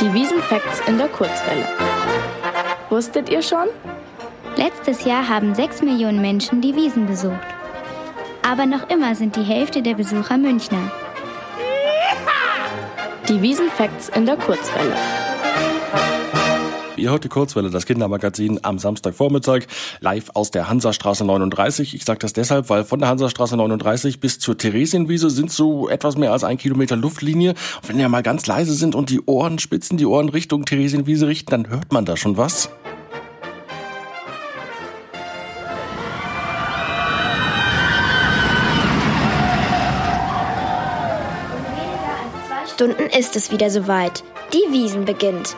Die Wiesenfacts in der Kurzwelle. Wusstet ihr schon? Letztes Jahr haben sechs Millionen Menschen die Wiesen besucht. Aber noch immer sind die Hälfte der Besucher Münchner. Die Wiesenfacts in der Kurzwelle. Ihr hört die Kurzwelle, das Kindermagazin am Samstagvormittag, live aus der Hansastraße 39. Ich sage das deshalb, weil von der Hansastraße 39 bis zur Theresienwiese sind so etwas mehr als ein Kilometer Luftlinie. Und wenn ihr mal ganz leise sind und die Ohren spitzen, die Ohren Richtung Theresienwiese richten, dann hört man da schon was. Stunden ist es wieder soweit. Die Wiesen beginnt.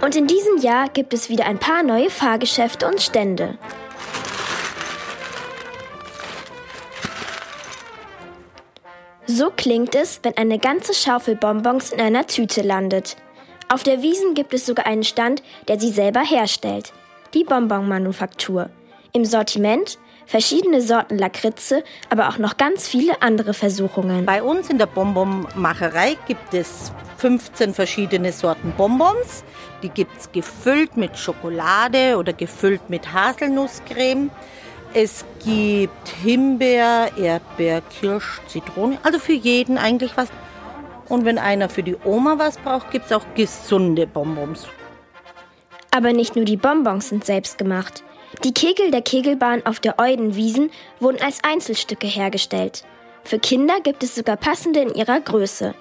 Und in diesem Jahr gibt es wieder ein paar neue Fahrgeschäfte und Stände. So klingt es, wenn eine ganze Schaufel Bonbons in einer Tüte landet. Auf der Wiesen gibt es sogar einen Stand, der sie selber herstellt. Die Bonbonmanufaktur. Im Sortiment verschiedene Sorten Lakritze, aber auch noch ganz viele andere Versuchungen. Bei uns in der Bonbonmacherei gibt es 15 verschiedene Sorten Bonbons. Die gibt es gefüllt mit Schokolade oder gefüllt mit Haselnusscreme. Es gibt Himbeer, Erdbeer, Kirsch, Zitrone. Also für jeden eigentlich was. Und wenn einer für die Oma was braucht, gibt es auch gesunde Bonbons. Aber nicht nur die Bonbons sind selbst gemacht. Die Kegel der Kegelbahn auf der Eudenwiesen wurden als Einzelstücke hergestellt. Für Kinder gibt es sogar passende in ihrer Größe.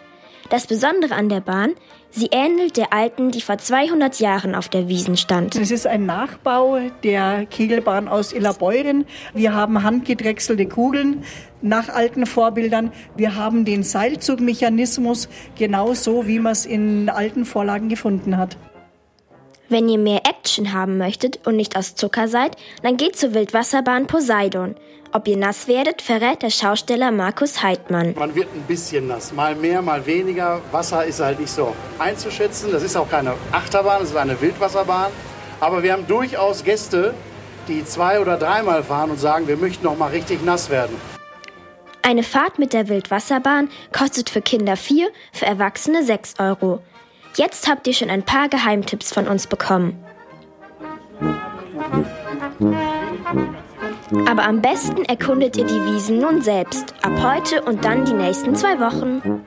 Das Besondere an der Bahn, sie ähnelt der alten, die vor 200 Jahren auf der Wiesen stand. Es ist ein Nachbau der Kegelbahn aus Illabeuren. Wir haben handgedrechselte Kugeln nach alten Vorbildern. Wir haben den Seilzugmechanismus genauso, wie man es in alten Vorlagen gefunden hat. Wenn ihr mehr Action haben möchtet und nicht aus Zucker seid, dann geht zur Wildwasserbahn Poseidon. Ob ihr nass werdet, verrät der Schausteller Markus Heidmann. Man wird ein bisschen nass, mal mehr, mal weniger. Wasser ist halt nicht so einzuschätzen. Das ist auch keine Achterbahn, das ist eine Wildwasserbahn. Aber wir haben durchaus Gäste, die zwei oder dreimal fahren und sagen, wir möchten noch mal richtig nass werden. Eine Fahrt mit der Wildwasserbahn kostet für Kinder 4, für Erwachsene 6 Euro. Jetzt habt ihr schon ein paar Geheimtipps von uns bekommen. Aber am besten erkundet ihr die Wiesen nun selbst, ab heute und dann die nächsten zwei Wochen.